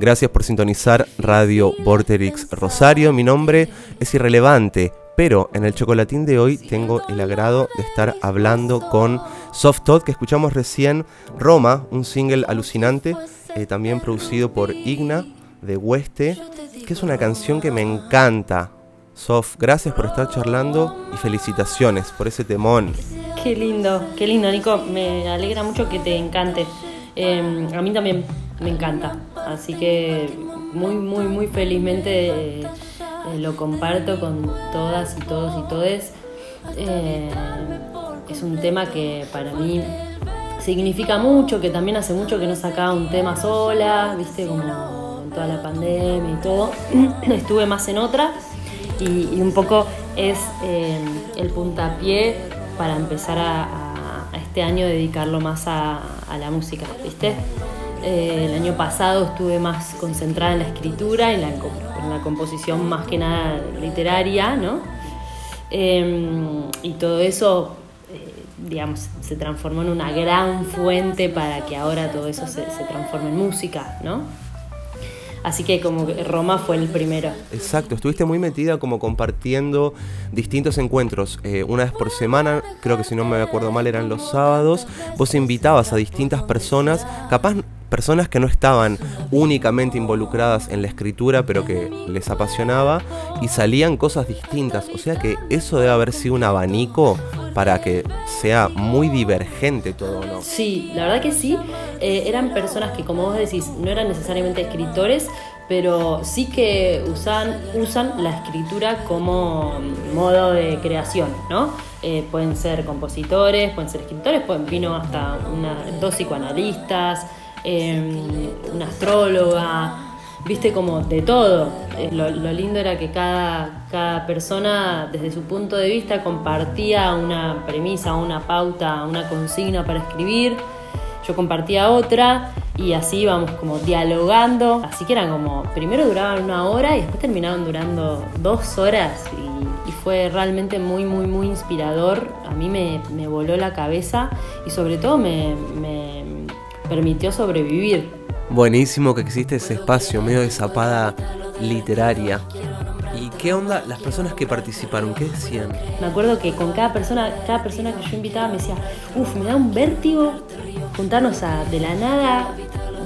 Gracias por sintonizar Radio Vorterix Rosario. Mi nombre es irrelevante, pero en el chocolatín de hoy tengo el agrado de estar hablando con Soft Todd, que escuchamos recién, Roma, un single alucinante, eh, también producido por Igna de Hueste, que es una canción que me encanta. Soft, gracias por estar charlando y felicitaciones por ese temón. Qué lindo, qué lindo, Nico. Me alegra mucho que te encante. Em, a mí también me encanta. Así que muy, muy, muy felizmente eh, lo comparto con todas y todos y todes. Eh, es un tema que para mí significa mucho, que también hace mucho que no sacaba un tema sola, viste, como en toda la pandemia y todo. Estuve más en otra y, un poco es eh, el puntapié para empezar a, este año dedicarlo más a, la música, ¿viste? Eh, el año pasado estuve más concentrada en la escritura, en la, en la composición más que nada literaria, ¿no? Em, y todo eso, eh, digamos, se transformó en una gran fuente para que ahora todo eso se, transforme en música, ¿no? Así que como Roma fue el primero. Exacto, estuviste muy metida como compartiendo distintos encuentros. Eh, una vez por semana, creo que si no me acuerdo mal eran los sábados, vos invitabas a distintas personas, capaz personas que no estaban únicamente involucradas en la escritura, pero que les apasionaba, y salían cosas distintas. O sea que eso debe haber sido un abanico para que sea muy divergente todo, ¿no? Sí, la verdad que sí. Eh, eran personas que, como vos decís, no eran necesariamente escritores, pero sí que usan, usan la escritura como modo de creación, ¿no? Eh, pueden ser compositores, pueden ser escritores, pueden, vino hasta una, dos psicoanalistas, Em, una astróloga, viste como de todo. Eh, lo, lindo era que cada, cada, persona desde su punto de vista compartía una premisa, una pauta, una consigna para escribir. Yo compartía otra y así íbamos como dialogando. Así que eran como, primero duraban una hora y después terminaban durando dos horas y, fue realmente muy, muy, muy inspirador. A mí me, me voló la cabeza y sobre todo me permitió sobrevivir. Buenísimo que existe ese espacio medio de zapada literaria. ¿Y qué onda las personas que participaron? ¿Qué decían? Me acuerdo que con cada persona, cada persona que yo invitaba me decía, uff, me da un vértigo juntarnos a de la nada,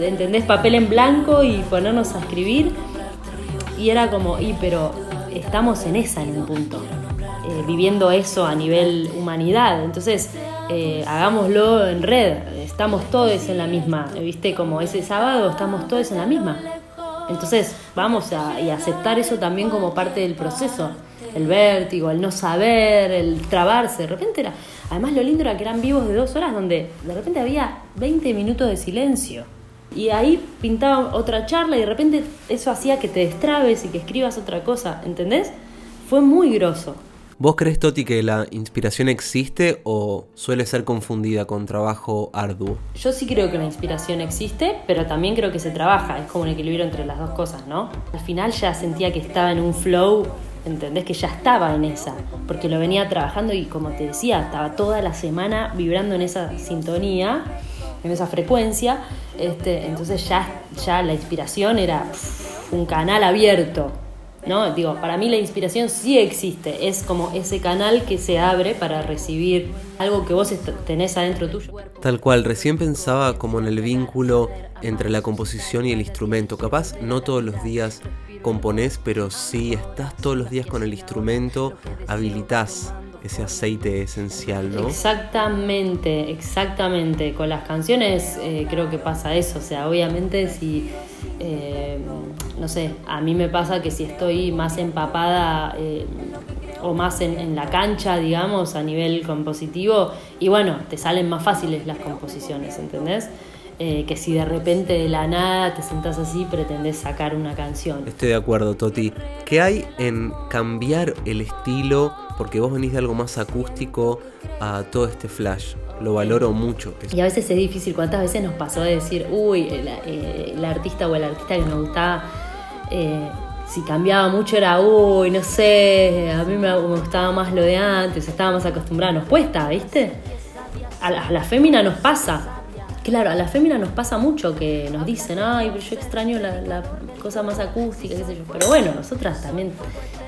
¿entendés? Papel en blanco y ponernos a escribir. Y era como, y pero estamos en esa en un punto, eh, viviendo eso a nivel humanidad. Entonces, eh, hagámoslo en red, estamos todos en la misma, ¿viste? Como ese sábado estamos todos en la misma. Entonces vamos a y aceptar eso también como parte del proceso. El vértigo, el no saber, el trabarse. De repente era. Además, lo lindo era que eran vivos de dos horas donde de repente había 20 minutos de silencio. Y ahí pintaba otra charla y de repente eso hacía que te destrabes y que escribas otra cosa. ¿Entendés? Fue muy groso. ¿Vos crees, Toti, que la inspiración existe o suele ser confundida con trabajo arduo? Yo sí creo que la inspiración existe, pero también creo que se trabaja, es como un equilibrio entre las dos cosas, ¿no? Al final ya sentía que estaba en un flow, ¿entendés? Que ya estaba en esa, porque lo venía trabajando y como te decía, estaba toda la semana vibrando en esa sintonía, en esa frecuencia, este, entonces ya, ya la inspiración era un canal abierto, ¿no? Digo, para mí la inspiración sí existe, es como ese canal que se abre para recibir algo que vos tenés adentro tuyo. Tal cual, recién pensaba como en el vínculo entre la composición y el instrumento. Capaz no todos los días componés, pero si estás todos los días con el instrumento, habilitas ese aceite esencial, ¿no? Exactamente, exactamente. Con las canciones eh, creo que pasa eso. O sea, obviamente si, eh, no sé, a mí me pasa que si estoy más empapada eh, o más en, la cancha, digamos, a nivel compositivo, y bueno, te salen más fáciles las composiciones, ¿entendés? que si de repente de la nada te sentás así y pretendés sacar una canción. Estoy de acuerdo, Toti. ¿Qué hay en cambiar el estilo porque vos venís de algo más acústico a todo este flash. Lo valoro mucho. Y a veces es difícil, ¿cuántas veces nos pasó de decir, uy, el, eh, artista o el artista que nos gustaba, eh, si cambiaba mucho era, uy, no sé, a mí me, gustaba más lo de antes, estaba más acostumbrada, nos cuesta, ¿viste? A la, a la fémina nos pasa. Claro, a la fémina nos pasa mucho que nos dicen, ay, pero yo extraño la, la cosa más acústica, qué sé yo. Pero bueno, nosotras también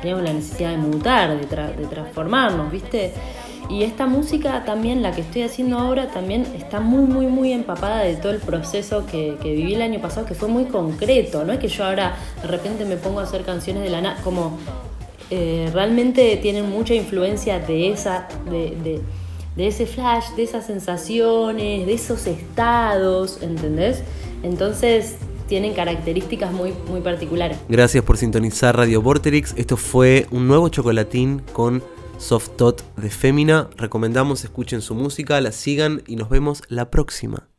tenemos la necesidad de mutar, de, tra- de transformarnos, ¿viste? Y esta música también, la que estoy haciendo ahora, también está muy, muy, muy empapada de todo el proceso que, viví el año pasado, que fue muy concreto. No es que yo ahora de repente me pongo a hacer canciones de la nada, como eh, realmente tienen mucha influencia de esa, de, de- de ese flash, de esas sensaciones, de esos estados, ¿entendés? Entonces tienen características muy, muy particulares. Gracias por sintonizar Radio Vorterix. Esto fue un nuevo chocolatín con Soft Tot de Fémina. Recomendamos escuchen su música, la sigan y nos vemos la próxima.